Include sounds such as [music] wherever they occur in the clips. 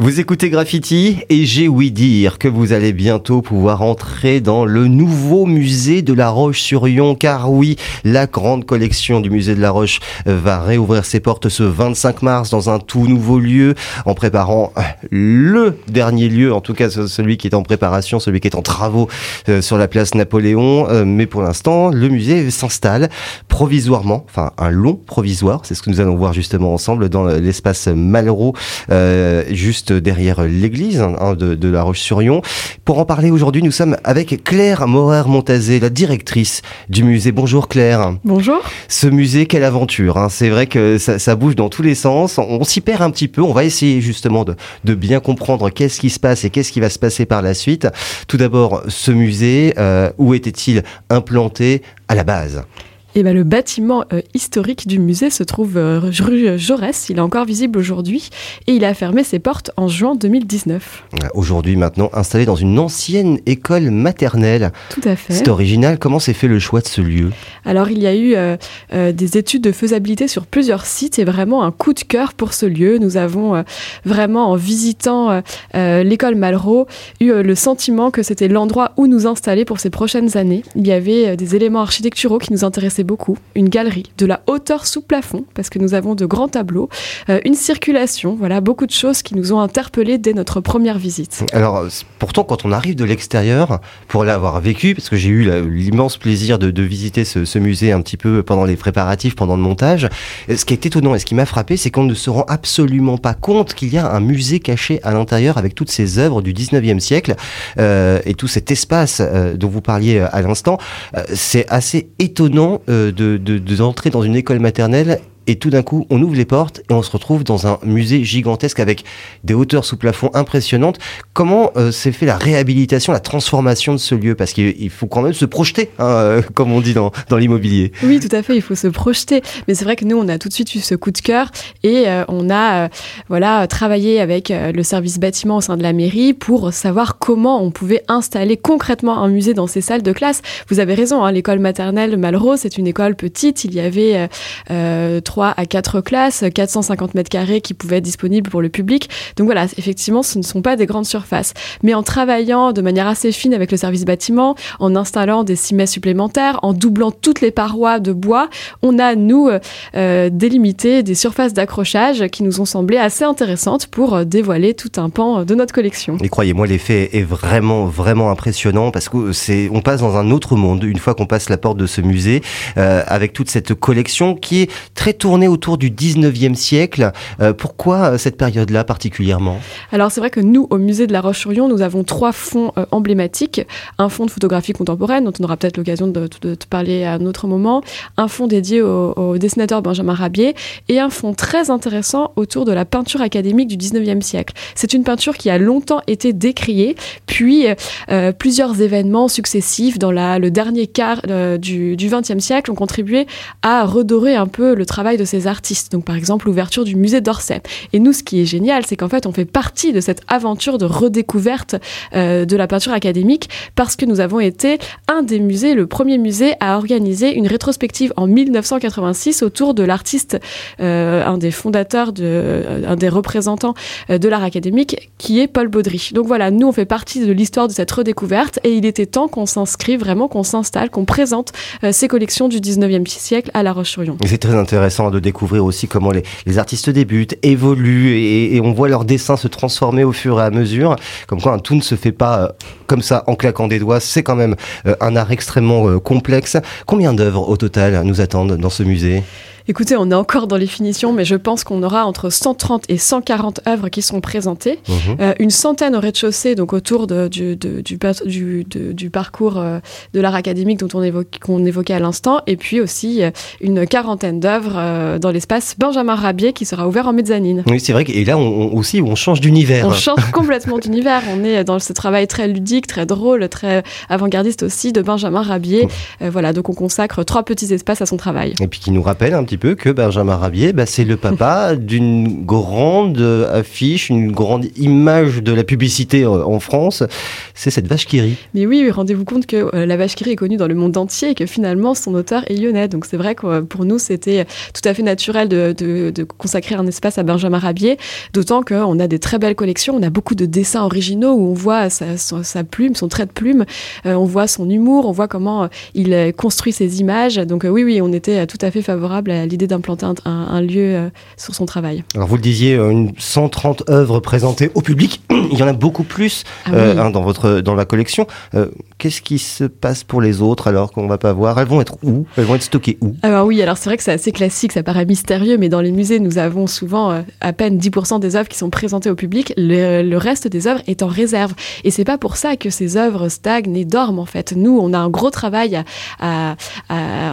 Vous écoutez Graffiti et j'ai ouï dire que vous allez bientôt pouvoir entrer dans le nouveau musée de la Roche-sur-Yon car oui, la grande collection du musée de la Roche va réouvrir ses portes ce 25 mars dans un tout nouveau lieu en préparant le dernier lieu, en tout cas celui qui est en préparation, celui qui est en travaux euh, sur la place Napoléon. Euh, mais pour l'instant, le musée s'installe provisoirement, enfin un long provisoire, c'est ce que nous allons voir justement ensemble dans l'espace Malraux, euh, juste derrière l'église hein, de, La Roche-sur-Yon. Pour en parler aujourd'hui, nous sommes avec Claire Morer-Montazé, la directrice du musée. Bonjour Claire. Bonjour. Ce musée, quelle aventure. Hein. C'est vrai que ça, bouge dans tous les sens. On, s'y perd un petit peu. On va essayer justement de, bien comprendre qu'est-ce qui se passe et qu'est-ce qui va se passer par la suite. Tout d'abord, ce musée, euh, où était-il implanté à la base? Et eh ben, le bâtiment euh, historique du musée se trouve euh, rue Jaurès. Il est encore visible aujourd'hui et il a fermé ses portes en juin 2019. Aujourd'hui, maintenant, installé dans une ancienne école maternelle. Tout à fait. C'est original. Comment s'est fait le choix de ce lieu? Alors, il y a eu euh, des études de faisabilité sur plusieurs sites et vraiment un coup de cœur pour ce lieu. Nous avons vraiment, en visitant l'école Malraux, eu le sentiment que c'était l'endroit où nous installer pour ces prochaines années. Il y avait des éléments architecturaux qui nous intéressaient beaucoup. Une galerie, de la hauteur sous plafond, parce que nous avons de grands tableaux, euh, une circulation, voilà, beaucoup de choses qui nous ont interpellés dès notre première visite. Alors, pourtant, quand on arrive de l'extérieur, pour l'avoir vécu, parce que j'ai eu l'immense plaisir de, visiter ce, musée un petit peu pendant les préparatifs, pendant le montage, ce qui est étonnant et ce qui m'a frappé, c'est qu'on ne se rend absolument pas compte qu'il y a un musée caché à l'intérieur avec toutes ces œuvres du 19e siècle euh, et tout cet espace euh, dont vous parliez à l'instant. c'est assez étonnant euh, de d'entrer dans une école maternelle et tout d'un coup, on ouvre les portes et on se retrouve dans un musée gigantesque avec des hauteurs sous plafond impressionnantes. Comment euh, s'est fait la réhabilitation, la transformation de ce lieu? Parce qu'il faut quand même se projeter, hein, euh, comme on dit dans, l'immobilier. Oui, tout à fait, il faut se projeter. Mais c'est vrai que nous, on a tout de suite eu ce coup de cœur et euh, on a voilà travaillé avec le service bâtiment au sein de la mairie pour savoir comment on pouvait installer concrètement un musée dans ces salles de classe. Vous avez raison, hein, l'école maternelle Malraux, c'est une école petite. Il y avait à 4 classes, 450 mètres carrés qui pouvaient être disponibles pour le public. Donc voilà, effectivement, ce ne sont pas des grandes surfaces. Mais en travaillant de manière assez fine avec le service bâtiment, en installant des cimets supplémentaires, en doublant toutes les parois de bois, on a, nous, euh, euh, délimité des surfaces d'accrochage qui nous ont semblé assez intéressantes pour euh, dévoiler tout un pan de notre collection. Et croyez-moi, l'effet est vraiment, vraiment impressionnant parce que c'est, on passe dans un autre monde une fois qu'on passe la porte de ce musée avec toute cette collection qui est très tôt tourné autour du 19e siècle. Euh, pourquoi euh, cette période-là particulièrement? Alors c'est vrai que nous, au musée de la Roche-sur-Yon, nous avons trois fonds euh, emblématiques. Un fonds de photographie contemporaine, dont on aura peut-être l'occasion de, te parler à un autre moment. Un fonds dédié au, dessinateur Benjamin Rabier. Et un fonds très intéressant autour de la peinture académique du 19e siècle. C'est une peinture qui a longtemps été décriée, puis plusieurs événements successifs dans le dernier quart du, du 20e siècle ont contribué à redorer un peu le travail de ces artistes. Donc par exemple l'ouverture du musée d'Orsay. Et nous, ce qui est génial, c'est qu'en fait, on fait partie de cette aventure de redécouverte euh, de la peinture académique parce que nous avons été un des musées, le premier musée à organiser une rétrospective en 1986 autour de l'artiste, euh, un des fondateurs, euh, un des représentants de l'art académique, qui est Paul Baudry. Donc voilà, nous, on fait partie de l'histoire de cette redécouverte et il était temps qu'on s'inscrive vraiment, qu'on s'installe, qu'on présente ces collections du 19e siècle à La Roche-sur-Yon. C'est très intéressant de découvrir aussi comment les, artistes débutent, évoluent et, on voit leur dessin se transformer au fur et à mesure. Comme quoi, un tout ne se fait pas euh, comme ça en claquant des doigts. C'est quand même euh, un art extrêmement euh, complexe. Combien d'œuvres au total nous attendent dans ce musée? Écoutez, on est encore dans les finitions, mais je pense qu'on aura entre 130 et 140 œuvres qui sont présentées. Mhm. Euh, une centaine au rez-de-chaussée, donc autour de, du, du, du, parcours euh, de l'art académique dont on évoque, qu'on évoquait à l'instant, et puis aussi euh, une quarantaine d'œuvres dans l'espace Benjamin Rabier qui sera ouvert en mezzanine. Oui, c'est vrai. Et là, on, aussi, on change d'univers. On change complètement d'univers. On est dans ce travail très ludique, très drôle, très avant-gardiste aussi de Benjamin Rabier. voilà, donc on consacre trois petits espaces à son travail. Et puis qui nous rappelle un petit peu que Benjamin Rabier, bah, c'est le papa [laughs] d'une grande affiche, une grande image de la publicité en France. C'est cette vache qui rit. Mais oui, rendez-vous compte que la vache qui rit est connue dans le monde entier et que finalement son auteur est lyonnais. Donc c'est vrai que pour nous, c'était tout à fait naturel de, de, consacrer un espace à Benjamin Rabier, d'autant qu'on a des très belles collections, on a beaucoup de dessins originaux où on voit sa, sa, plume, son trait de plume, euh, on voit son humour, on voit comment euh, il euh, construit ses images. Donc oui, oui, on était tout à fait favorable à l'idée d'implanter un, lieu sur son travail. Alors vous le disiez, une 130 œuvres présentées au public, [clears throat] il y en a beaucoup plus ah hein, dans, votre, dans la collection. Qu'est-ce qui se passe pour les autres alors qu'on va pas voir? Elles vont être où? Elles vont être stockées où? Alors oui, alors c'est vrai que c'est assez classique, ça paraît mystérieux, mais dans les musées, nous avons souvent à peine 10% des œuvres qui sont présentées au public. Le, reste des œuvres est en réserve. Et c'est pas pour ça que ces œuvres stagnent et dorment en fait. Nous, on a un gros travail à,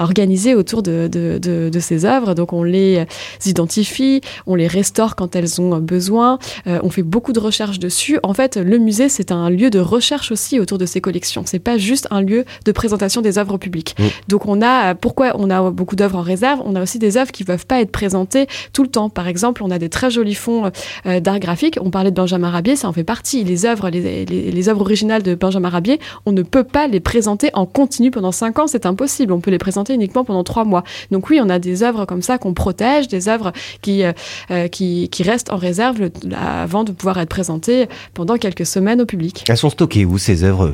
organiser autour de, de, ces œuvres. Donc on les identifie, on les restaure quand elles ont besoin. Euh, on fait beaucoup de recherches dessus. En fait, le musée, c'est un lieu de recherche aussi autour de ces collections. C'est pas juste un lieu de présentation des œuvres publiques. Donc on a, pourquoi on a beaucoup d'œuvres en réserve? On a aussi des œuvres qui peuvent pas être présentées tout le temps. Par exemple, on a des très jolis fonds euh, d'art graphique. On parlait de Benjamin Rabier, ça en fait partie. Les œuvres, les, les, œuvres originales de Benjamin Rabier, on ne peut pas les présenter en continu pendant cinq ans, c'est impossible. On peut les présenter uniquement pendant trois mois. Donc oui, on a des œuvres comme ça qu'on protège, des œuvres qui, euh, euh, qui, restent en réserve avant de pouvoir être présentées pendant quelques semaines au public. Elles sont stockées où ces œuvres?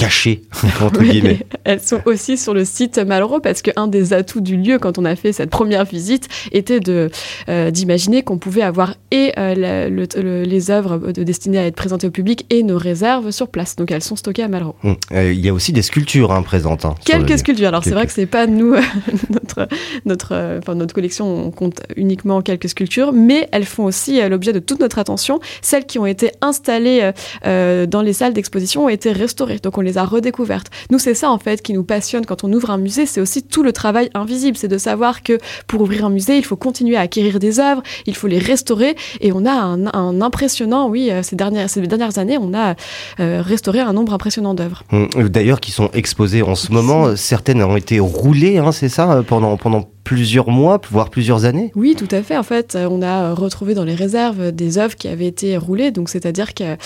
Cachées, [laughs] entre guillemets. [laughs] Elles sont aussi sur le site Malraux parce qu'un des atouts du lieu quand on a fait cette première visite était de euh, d'imaginer qu'on pouvait avoir et euh, les œuvres destinées à être présentées au public et nos réserves sur place. Donc elles sont stockées à Malraux. Hum. Euh, il y a aussi des sculptures hein, présentes. Hein, Quelques sculptures. Alors c'est vrai que c'est pas nous [laughs] notre notre enfin, notre collection on compte uniquement quelques sculptures, mais elles font aussi l'objet de toute notre attention. Celles qui ont été installées dans les salles d'exposition ont été restaurées. Donc on les a redécouvertes. Nous, c'est ça en fait qui nous passionne quand on ouvre un musée, c'est aussi tout le travail invisible, c'est de savoir que pour ouvrir un musée, il faut continuer à acquérir des œuvres, il faut les restaurer, et on a un, impressionnant, oui, euh, ces dernières, ces dernières années, on a euh, restauré un nombre impressionnant d'œuvres. Hum, d'ailleurs, qui sont exposées en ce moment, certaines ont été roulées, hein, c'est ça, pendant, pendant plusieurs mois, voire plusieurs années Oui, tout à fait. En fait, on a retrouvé dans les réserves des œuvres qui avaient été roulées, donc c'est-à-dire qu'elles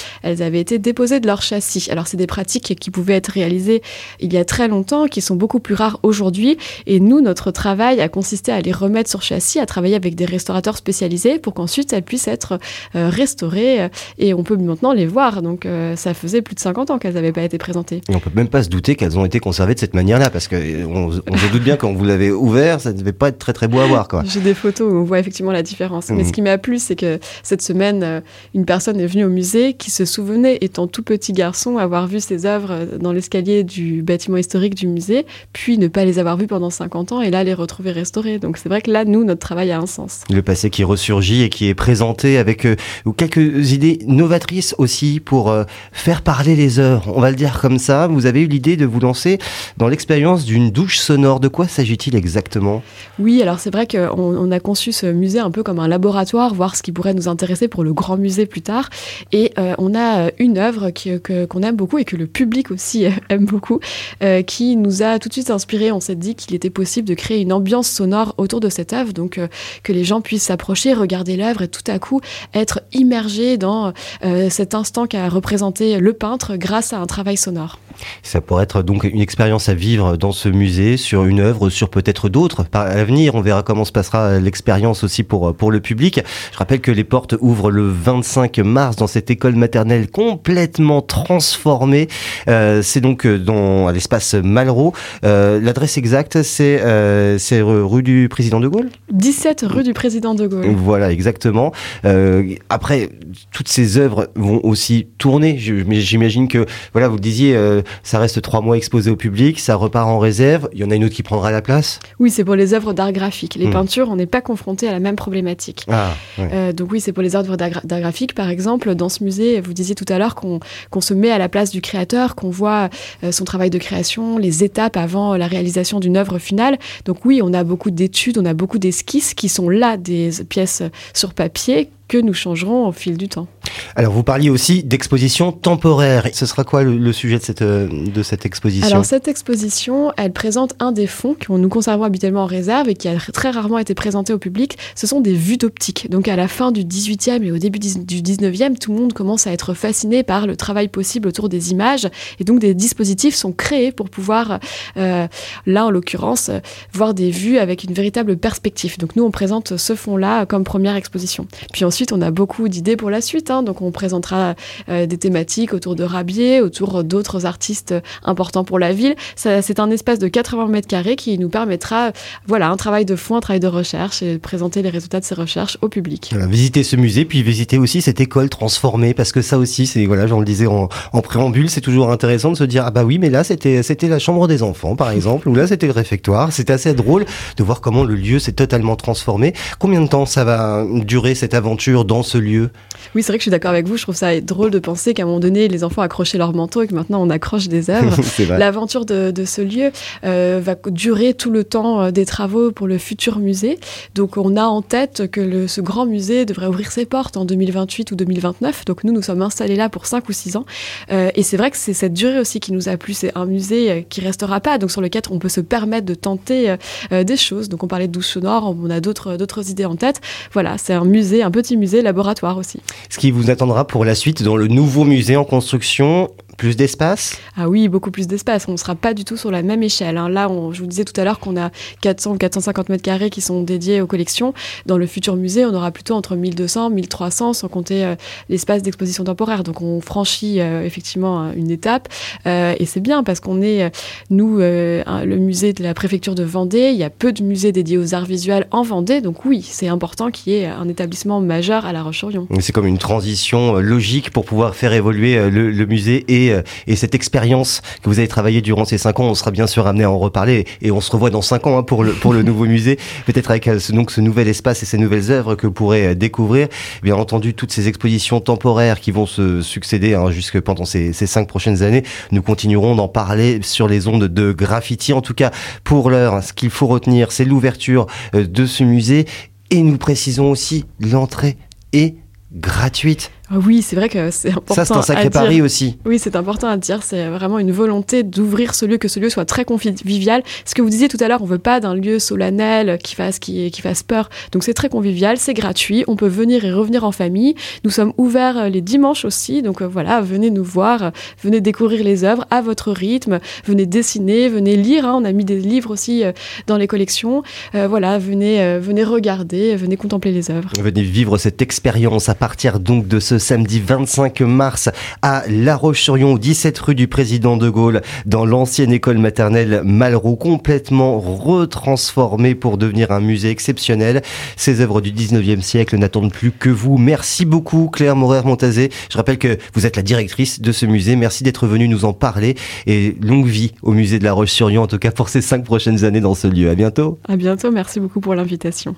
avaient été déposées de leur châssis. Alors, c'est des pratiques qui pouvaient être réalisées il y a très longtemps, qui sont beaucoup plus rares aujourd'hui. Et nous, notre travail a consisté à les remettre sur châssis, à travailler avec des restaurateurs spécialisés pour qu'ensuite elles puissent être euh, restaurées et on peut maintenant les voir. Donc, euh, ça faisait plus de 50 ans qu'elles n'avaient pas été présentées. Et on peut même pas se douter qu'elles ont été conservées de cette manière-là, parce qu'on on se doute bien quand vous l'avez ouvert, devait pas être très très beau à voir. J'ai des photos où on voit effectivement la différence. Mais ce mhm. qui m'a plu, c'est que cette semaine, euh, une personne est venue au musée qui se souvenait, étant tout petit garçon, avoir vu ses œuvres euh, dans l'escalier du bâtiment historique du musée, puis ne pas les avoir vues pendant 50 ans et là les retrouver restaurées. Donc c'est vrai que là, nous, notre travail a un sens. Le passé qui ressurgit et qui est présenté avec euh, quelques idées novatrices aussi pour faire parler les œuvres. On va le dire comme ça. Vous avez eu l'idée de vous lancer dans l'expérience d'une douche sonore. De quoi s'agit-il exactement? Oui, alors c'est vrai qu'on on a conçu ce musée un peu comme un laboratoire, voir ce qui pourrait nous intéresser pour le grand musée plus tard. Et euh, on a une œuvre qu'on aime beaucoup et que le public aussi [laughs] aime beaucoup, euh, qui nous a tout de suite inspiré. On s'est dit qu'il était possible de créer une ambiance sonore autour de cette œuvre, donc euh, que les gens puissent s'approcher, regarder l'œuvre et tout à coup être immergés dans cet instant qu'a représenté le peintre grâce à un travail sonore. Ça pourrait être donc une expérience à vivre dans ce musée, sur une œuvre, sur peut-être d'autres. À l'avenir, on verra comment se passera l'expérience aussi pour, pour le public. Je rappelle que les portes ouvrent le 25 mars dans cette école maternelle complètement transformée. Euh, c'est donc dans l'espace Malraux. Euh, L'adresse exacte, c'est euh, rue du Président de Gaulle? 17 rue du Président de Gaulle. Voilà, exactement. Euh, après, toutes ces œuvres vont aussi tourner. J'imagine que, voilà, vous le disiez, euh, ça reste trois mois exposé au public, ça repart en réserve. Il y en a une autre qui prendra la place Oui, c'est pour les œuvres d'art graphique. Les hmm. peintures, on n'est pas confronté à la même problématique. Ah, euh, donc oui, c'est pour les œuvres d'art graphique. Par exemple, dans ce musée, vous disiez tout à l'heure qu'on se met à la place du créateur, qu'on voit euh, son travail de création, les étapes avant la réalisation d'une œuvre finale. Donc oui, on a beaucoup d'études, on a beaucoup d'esquisses qui sont là, des pièces sur papier que nous changerons au fil du temps. Alors vous parliez aussi d'exposition temporaire. Ce sera quoi le, sujet de cette, euh, de cette exposition? Alors cette exposition, elle présente un des fonds que nous conservons habituellement en réserve et qui a très rarement été présenté au public. Ce sont des vues d'optique. Donc à la fin du 18e et au début du 19e, tout le monde commence à être fasciné par le travail possible autour des images et donc des dispositifs sont créés pour pouvoir, euh, là en l'occurrence, voir des vues avec une véritable perspective. Donc nous on présente ce fonds-là comme première exposition. Puis ensuite on a beaucoup d'idées pour la suite. Hein. Donc on présentera euh, des thématiques autour de Rabier, autour d'autres artistes importants pour la ville. C'est un espace de 80 mètres carrés qui nous permettra, voilà, un travail de fond, un travail de recherche et présenter les résultats de ces recherches au public. visiter ce musée, puis visiter aussi cette école transformée, parce que ça aussi, c'est voilà, j'en le disais en, préambule, c'est toujours intéressant de se dire ah bah oui, mais là c'était c'était la chambre des enfants par exemple, ou là c'était le réfectoire. C'était assez drôle de voir comment le lieu s'est totalement transformé. Combien de temps ça va durer cette aventure? Dans ce lieu Oui, c'est vrai que je suis d'accord avec vous. Je trouve ça drôle de penser qu'à un moment donné, les enfants accrochaient leur manteau et que maintenant on accroche des [laughs] œuvres. L'aventure de, ce lieu euh, va durer tout le temps euh, des travaux pour le futur musée. Donc on a en tête que le, ce grand musée devrait ouvrir ses portes en 2028 ou 2029. Donc nous, nous sommes installés là pour 5 ou 6 ans. Euh, et c'est vrai que c'est cette durée aussi qui nous a plu. C'est un musée qui restera pas, donc sur lequel on peut se permettre de tenter des choses. Donc on parlait de douche sonore, on a d'autres idées en tête. Voilà, c'est un musée, un petit musée laboratoire aussi. Ce qui vous attendra pour la suite dans le nouveau musée en construction plus d'espace? Ah oui, beaucoup plus d'espace. On ne sera pas du tout sur la même échelle. Hein. Là, on, je vous disais tout à l'heure qu'on a 400 ou 450 mètres carrés qui sont dédiés aux collections. Dans le futur musée, on aura plutôt entre 1200 1300 sans compter euh, l'espace d'exposition temporaire. Donc on franchit euh, effectivement une étape. Euh, et c'est bien parce qu'on est, nous, le musée de la préfecture de Vendée. Il y a peu de musées dédiés aux arts visuels en Vendée. Donc oui, c'est important qu'il y ait un établissement majeur à La Roche-sur-Yon. C'est comme une transition logique pour pouvoir faire évoluer le, le musée et euh, et, cette expérience que vous avez travaillé durant ces cinq ans, on sera bien sûr amené à en reparler et on se revoit dans cinq ans hein, pour le pour le nouveau musée, peut-être avec euh, donc ce nouvel espace et ces nouvelles œuvres que vous pourrez euh, découvrir. Bien entendu, toutes ces expositions temporaires qui vont se succéder hein, jusque pendant ces, ces cinq prochaines années, nous continuerons d'en parler sur les ondes de graffiti. En tout cas, pour l'heure, ce qu'il faut retenir, c'est l'ouverture de ce musée et nous précisons aussi l'entrée est gratuite. Ah oui, c'est vrai que c'est important. Ça, c'est un sacré pari aussi. Oui, c'est important à dire. C'est vraiment une volonté d'ouvrir ce lieu, que ce lieu soit très convivial. Ce que vous disiez tout à l'heure, on veut pas d'un lieu solennel qui fasse, qui, qui fasse peur. Donc c'est très convivial, c'est gratuit. On peut venir et revenir en famille. Nous sommes ouverts euh, les dimanches aussi. Donc euh, voilà, venez nous voir, venez découvrir les œuvres à votre rythme. Venez dessiner, venez lire. Hein. On a mis des livres aussi euh, dans les collections. voilà, venez, venez regarder, venez contempler les œuvres. Venez vivre cette expérience à partir donc de samedi 25 mars à La Roche-sur-Yon, 17 rue du Président de Gaulle, dans l'ancienne école maternelle Malraux, complètement retransformée pour devenir un musée exceptionnel. Ces œuvres du 19e siècle n'attendent plus que vous. Merci beaucoup Claire Morer-Montazé. Je rappelle que vous êtes la directrice de ce musée. Merci d'être venue nous en parler et longue vie au musée de La Roche-sur-Yon, en tout cas pour ces cinq prochaines années dans ce lieu. À bientôt. À bientôt. Merci beaucoup pour l'invitation.